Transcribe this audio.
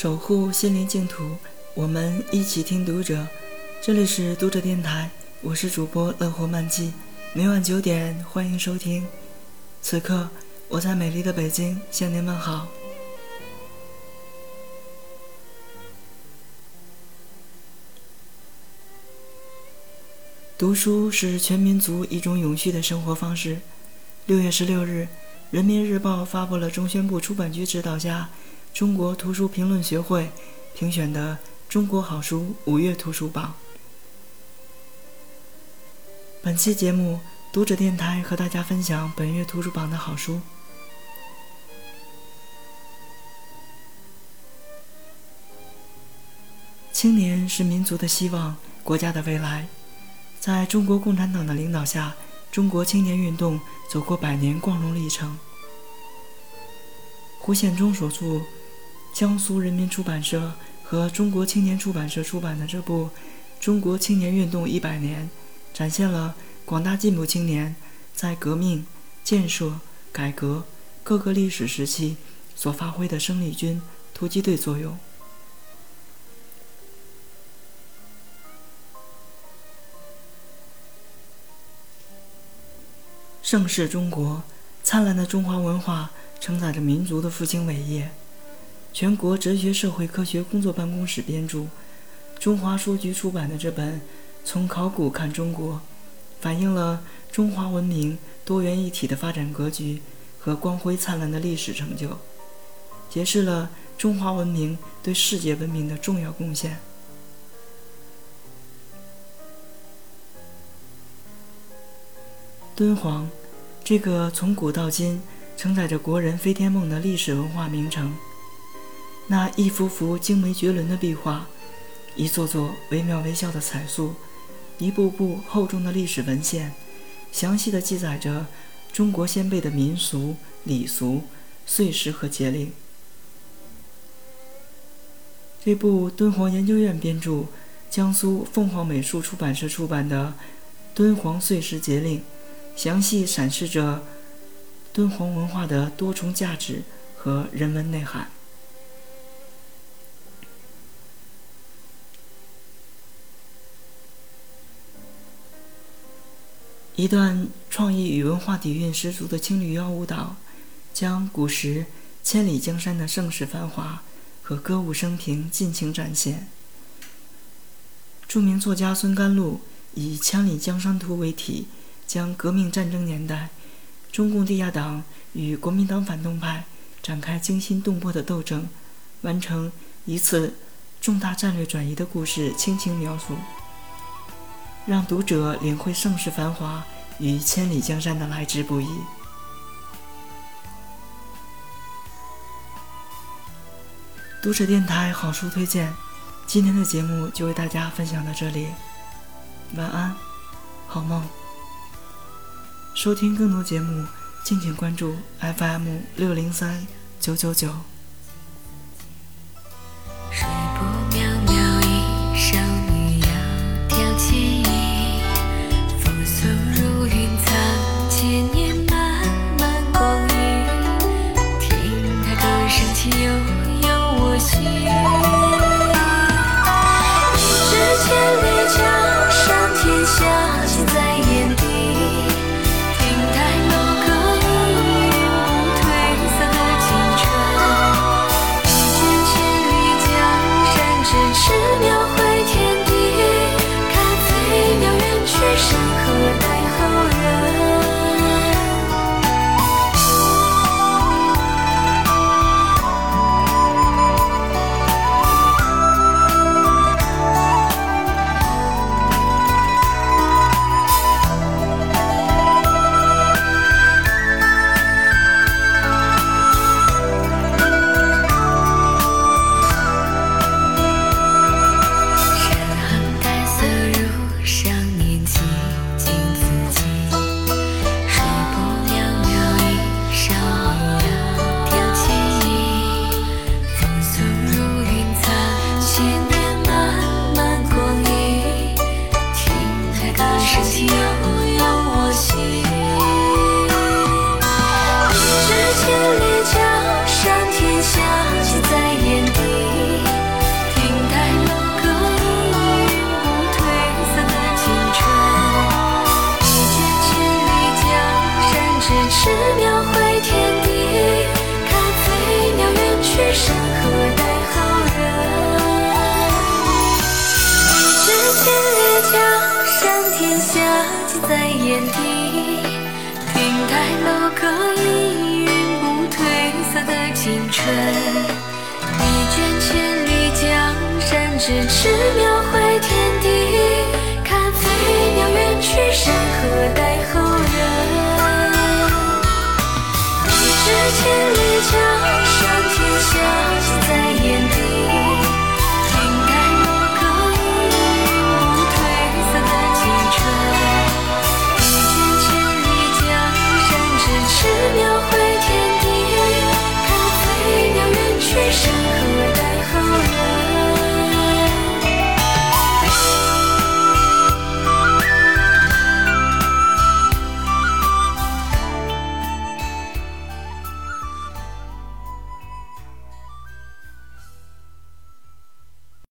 守护心灵净土，我们一起听读者。这里是读者电台，我是主播乐活漫记，每晚九点欢迎收听。此刻我在美丽的北京向您问好。读书是全民族一种永续的生活方式。六月十六日，《人民日报》发布了中宣部出版局指导下。中国图书评论学会评选的中国好书五月图书榜。本期节目，读者电台和大家分享本月图书榜的好书。青年是民族的希望，国家的未来。在中国共产党的领导下，中国青年运动走过百年光荣历程。胡宪忠所著。江苏人民出版社和中国青年出版社出版的这部《中国青年运动一百年》，展现了广大进步青年在革命、建设、改革各个历史时期所发挥的生力军、突击队作用。盛世中国，灿烂的中华文化承载着民族的复兴伟业。全国哲学社会科学工作办公室编著，中华书局出版的这本《从考古看中国》，反映了中华文明多元一体的发展格局和光辉灿烂的历史成就，揭示了中华文明对世界文明的重要贡献。敦煌，这个从古到今承载着国人飞天梦的历史文化名城。那一幅幅精美绝伦的壁画，一座座惟妙惟肖的彩塑，一部部厚重的历史文献，详细的记载着中国先辈的民俗礼俗、岁时和节令。这部敦煌研究院编著、江苏凤凰美术出版社出版的《敦煌岁时节令》，详细阐释着敦煌文化的多重价值和人文内涵。一段创意与文化底蕴十足的青绿腰舞蹈，将古时千里江山的盛世繁华和歌舞升平尽情展现。著名作家孙甘露以《千里江山图》为题，将革命战争年代中共地下党与国民党反动派展开惊心动魄的斗争，完成一次重大战略转移的故事，倾情描述。让读者领会盛世繁华与千里江山的来之不易。读者电台好书推荐，今天的节目就为大家分享到这里。晚安，好梦。收听更多节目，敬请关注 FM 六零三九九九。千里江痴心。夏近在眼底，亭台楼阁氤氲不褪色的青春。一卷千里江山，咫尺描绘天地。看飞鸟远去，山河待后人。一掷千。